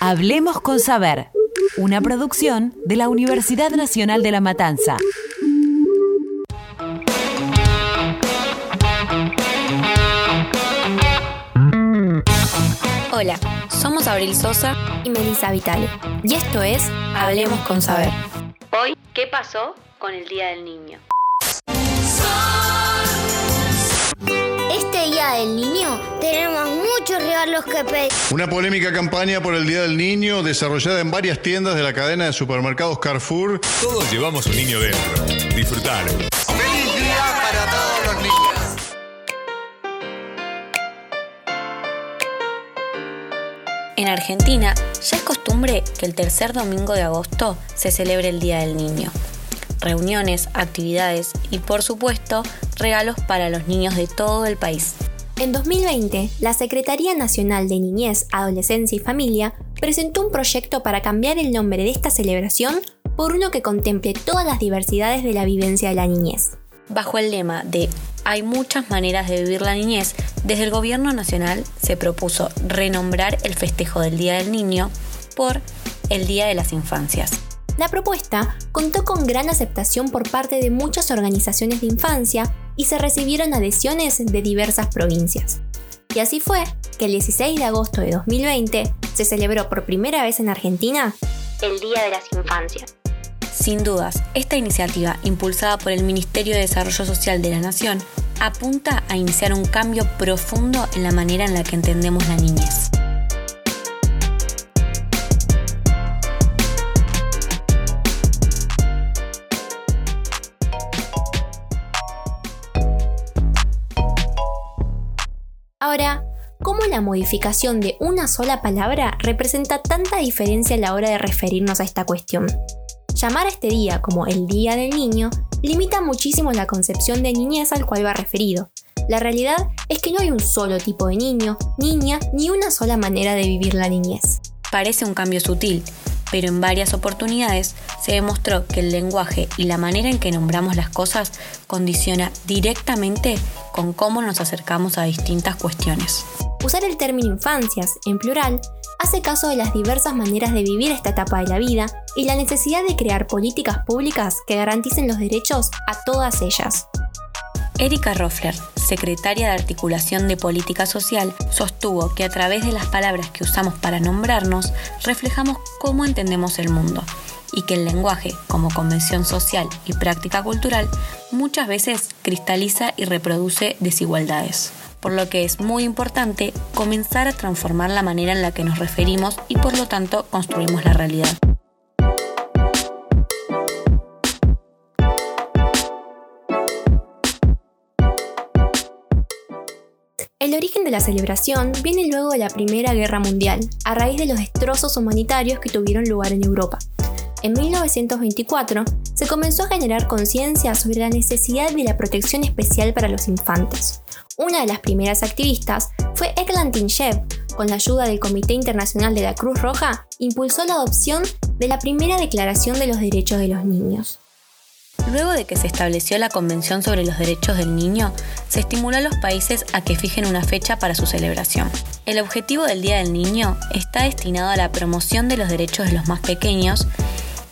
Hablemos con Saber, una producción de la Universidad Nacional de La Matanza. Hola, somos Abril Sosa y Melissa Vitale. Y esto es Hablemos con Saber. Hoy, ¿qué pasó con el Día del Niño? Este Día del Niño tenemos muchos regalos que pedir. Una polémica campaña por el Día del Niño desarrollada en varias tiendas de la cadena de supermercados Carrefour. Todos llevamos un niño dentro. Disfrutalo. ¡Feliz día para todos los niños! En Argentina ya es costumbre que el tercer domingo de agosto se celebre el Día del Niño. Reuniones, actividades y por supuesto regalos para los niños de todo el país. En 2020, la Secretaría Nacional de Niñez, Adolescencia y Familia presentó un proyecto para cambiar el nombre de esta celebración por uno que contemple todas las diversidades de la vivencia de la niñez. Bajo el lema de Hay muchas maneras de vivir la niñez, desde el Gobierno Nacional se propuso renombrar el festejo del Día del Niño por el Día de las Infancias. La propuesta contó con gran aceptación por parte de muchas organizaciones de infancia y se recibieron adhesiones de diversas provincias. Y así fue que el 16 de agosto de 2020 se celebró por primera vez en Argentina El Día de las Infancias. Sin dudas, esta iniciativa, impulsada por el Ministerio de Desarrollo Social de la Nación, apunta a iniciar un cambio profundo en la manera en la que entendemos la niñez. ¿Cómo la modificación de una sola palabra representa tanta diferencia a la hora de referirnos a esta cuestión? Llamar a este día como el Día del Niño limita muchísimo la concepción de niñez al cual va referido. La realidad es que no hay un solo tipo de niño, niña, ni una sola manera de vivir la niñez. Parece un cambio sutil, pero en varias oportunidades se demostró que el lenguaje y la manera en que nombramos las cosas condiciona directamente con cómo nos acercamos a distintas cuestiones. Usar el término infancias, en plural, hace caso de las diversas maneras de vivir esta etapa de la vida y la necesidad de crear políticas públicas que garanticen los derechos a todas ellas. Erika Roffler, secretaria de Articulación de Política Social, sostuvo que a través de las palabras que usamos para nombrarnos, reflejamos cómo entendemos el mundo y que el lenguaje, como convención social y práctica cultural, muchas veces cristaliza y reproduce desigualdades. Por lo que es muy importante comenzar a transformar la manera en la que nos referimos y por lo tanto construimos la realidad. El origen de la celebración viene luego de la Primera Guerra Mundial, a raíz de los destrozos humanitarios que tuvieron lugar en Europa. En 1924 se comenzó a generar conciencia sobre la necesidad de la protección especial para los infantes. Una de las primeras activistas fue Eglantine Shebb, con la ayuda del Comité Internacional de la Cruz Roja, impulsó la adopción de la primera Declaración de los Derechos de los Niños. Luego de que se estableció la Convención sobre los Derechos del Niño, se estimuló a los países a que fijen una fecha para su celebración. El objetivo del Día del Niño está destinado a la promoción de los derechos de los más pequeños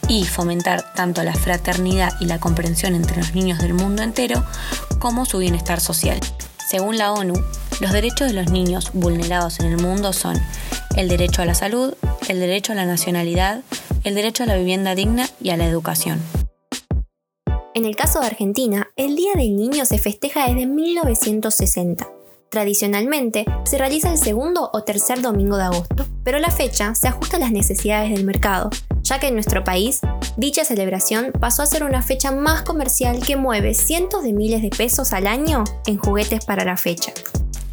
y fomentar tanto la fraternidad y la comprensión entre los niños del mundo entero como su bienestar social. Según la ONU, los derechos de los niños vulnerados en el mundo son el derecho a la salud, el derecho a la nacionalidad, el derecho a la vivienda digna y a la educación. En el caso de Argentina, el Día del Niño se festeja desde 1960. Tradicionalmente, se realiza el segundo o tercer domingo de agosto, pero la fecha se ajusta a las necesidades del mercado, ya que en nuestro país, dicha celebración pasó a ser una fecha más comercial que mueve cientos de miles de pesos al año en juguetes para la fecha.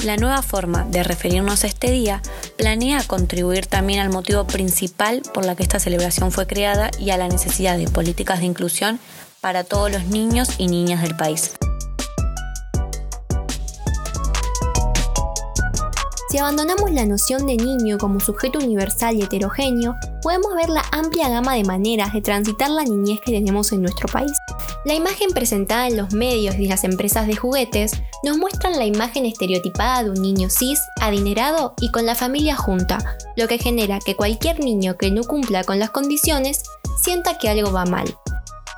La nueva forma de referirnos a este día planea contribuir también al motivo principal por la que esta celebración fue creada y a la necesidad de políticas de inclusión para todos los niños y niñas del país. Si abandonamos la noción de niño como sujeto universal y heterogéneo, podemos ver la amplia gama de maneras de transitar la niñez que tenemos en nuestro país. La imagen presentada en los medios y las empresas de juguetes nos muestran la imagen estereotipada de un niño cis, adinerado y con la familia junta, lo que genera que cualquier niño que no cumpla con las condiciones sienta que algo va mal.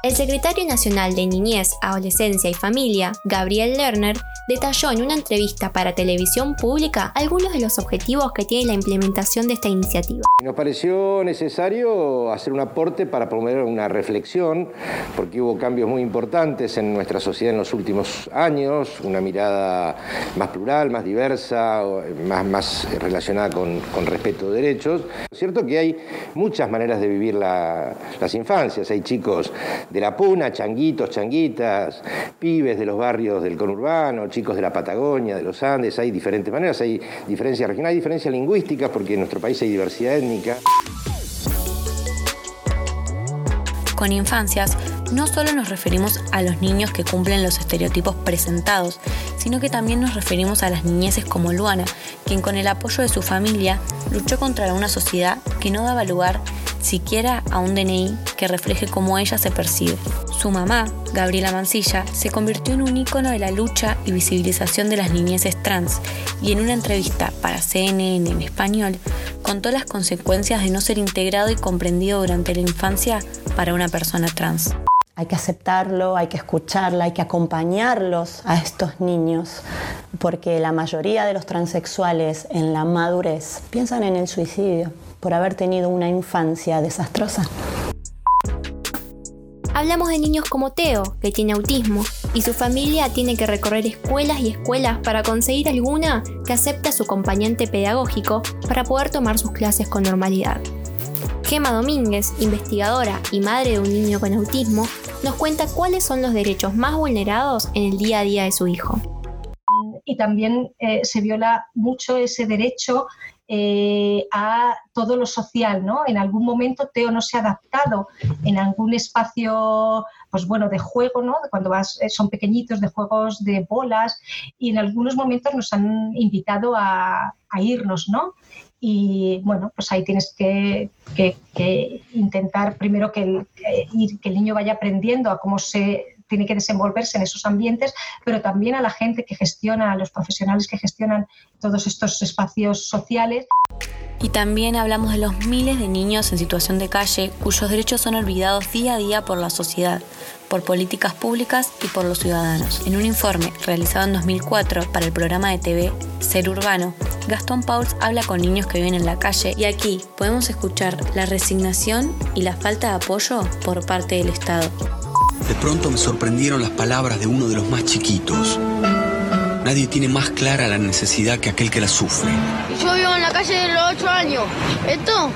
El secretario nacional de Niñez, Adolescencia y Familia, Gabriel Lerner, detalló en una entrevista para televisión pública algunos de los objetivos que tiene la implementación de esta iniciativa. Nos pareció necesario hacer un aporte para promover una reflexión, porque hubo cambios muy importantes en nuestra sociedad en los últimos años, una mirada más plural, más diversa, más, más relacionada con, con respeto de derechos. Es cierto que hay muchas maneras de vivir las infancias, hay chicos de la puna, changuitos, changuitas, pibes de los barrios del conurbano, chicos de la Patagonia, de los Andes, hay diferentes maneras, hay diferencias regionales, hay diferencias lingüísticas porque en nuestro país hay diversidad étnica. Con infancias, no solo nos referimos a los niños que cumplen los estereotipos presentados, sino que también nos referimos a las niñeces como Luana, quien con el apoyo de su familia luchó contra una sociedad que no daba lugar siquiera a un DNI que refleje cómo ella se percibe. Su mamá, Gabriela Mancilla, se convirtió en un ícono de la lucha y visibilización de las niñeces trans y en una entrevista para CNN en español contó las consecuencias de no ser integrado y comprendido durante la infancia para una persona trans. Hay que aceptarlo, hay que escucharla, hay que acompañarlos a estos niños, porque la mayoría de los transexuales en la madurez piensan en el suicidio por haber tenido una infancia desastrosa. Hablamos de niños como Teo, que tiene autismo, y su familia tiene que recorrer escuelas y escuelas para conseguir alguna que acepte a su acompañante pedagógico para poder tomar sus clases con normalidad. Gema Domínguez, investigadora y madre de un niño con autismo, nos cuenta cuáles son los derechos más vulnerados en el día a día de su hijo. Y también eh, se viola mucho ese derecho eh, a todo lo social, ¿no? En algún momento Teo no se ha adaptado en algún espacio, pues bueno, de juego, ¿no? Cuando vas, eh, son pequeñitos, de juegos de bolas, y en algunos momentos nos han invitado a, irnos, ¿no? y bueno, pues ahí tienes que, intentar primero que que el niño vaya aprendiendo a cómo se tiene que desenvolverse en esos ambientes, pero también a la gente que gestiona, a los profesionales que gestionan todos estos espacios sociales. Y también hablamos de los miles de niños en situación de calle cuyos derechos son olvidados día a día por la sociedad, por políticas públicas y por los ciudadanos. En un informe realizado en 2004 para el programa de TV Ser Urbano, Gastón Pauls habla con niños que viven en la calle y aquí podemos escuchar la resignación y la falta de apoyo por parte del Estado. De pronto me sorprendieron las palabras de uno de los más chiquitos. Nadie tiene más clara la necesidad que aquel que la sufre. Yo vivo en la calle de los ocho años. ¿Esto?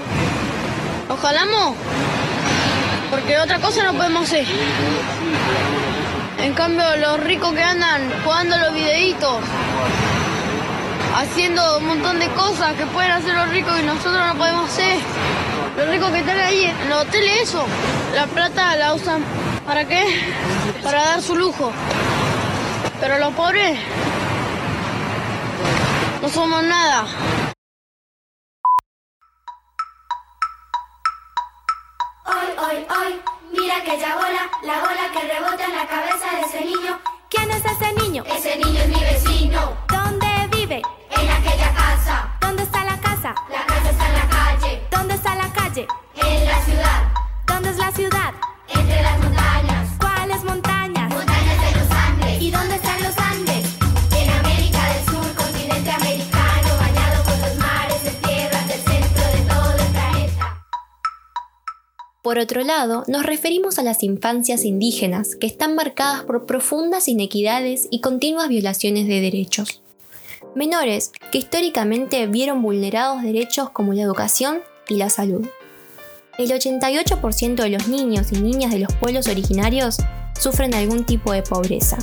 Ojalá no. Porque otra cosa no podemos hacer. En cambio, los ricos que andan jugando los videitos, haciendo un montón de cosas que pueden hacer los ricos y nosotros no podemos hacer. Los ricos que están ahí en los hoteles, eso, la plata la usan ¿Para qué? Para dar su lujo. Pero los pobres no somos nada. Hoy, hoy, hoy, mira aquella bola, la bola que rebota Por otro lado, nos referimos a las infancias indígenas, que están marcadas por profundas inequidades y continuas violaciones de derechos. Menores que históricamente vieron vulnerados derechos como la educación y la salud. El 88% de los niños y niñas de los pueblos originarios sufren algún tipo de pobreza.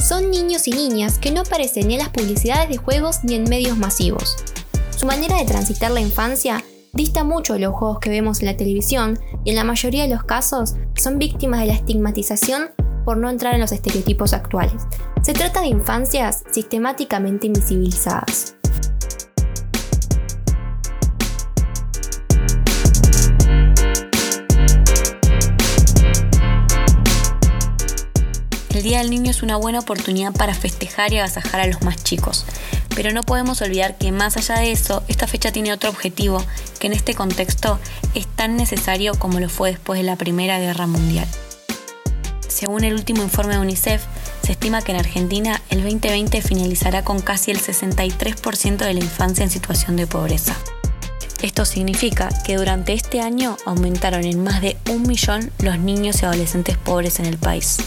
Son niños y niñas que no aparecen ni en las publicidades de juegos ni en medios masivos. Su manera de transitar la infancia dista mucho de los juegos que vemos en la televisión y en la mayoría de los casos son víctimas de la estigmatización por no entrar en los estereotipos actuales. Se trata de infancias sistemáticamente invisibilizadas. Día del Niño es una buena oportunidad para festejar y agasajar a los más chicos. Pero no podemos olvidar que más allá de eso, esta fecha tiene otro objetivo que en este contexto es tan necesario como lo fue después de la Primera Guerra Mundial. Según el último informe de UNICEF, se estima que en Argentina el 2020 finalizará con casi el 63% de la infancia en situación de pobreza. Esto significa que durante este año aumentaron en más de un millón los niños y adolescentes pobres en el país.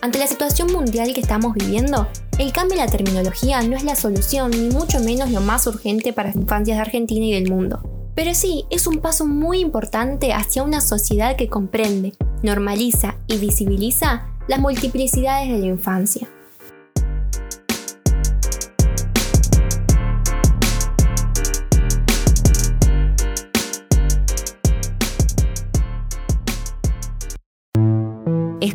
Ante la situación mundial que estamos viviendo, el cambio en la terminología no es la solución ni mucho menos lo más urgente para las infancias de Argentina y del mundo. Pero sí, es un paso muy importante hacia una sociedad que comprende, normaliza y visibiliza las multiplicidades de la infancia.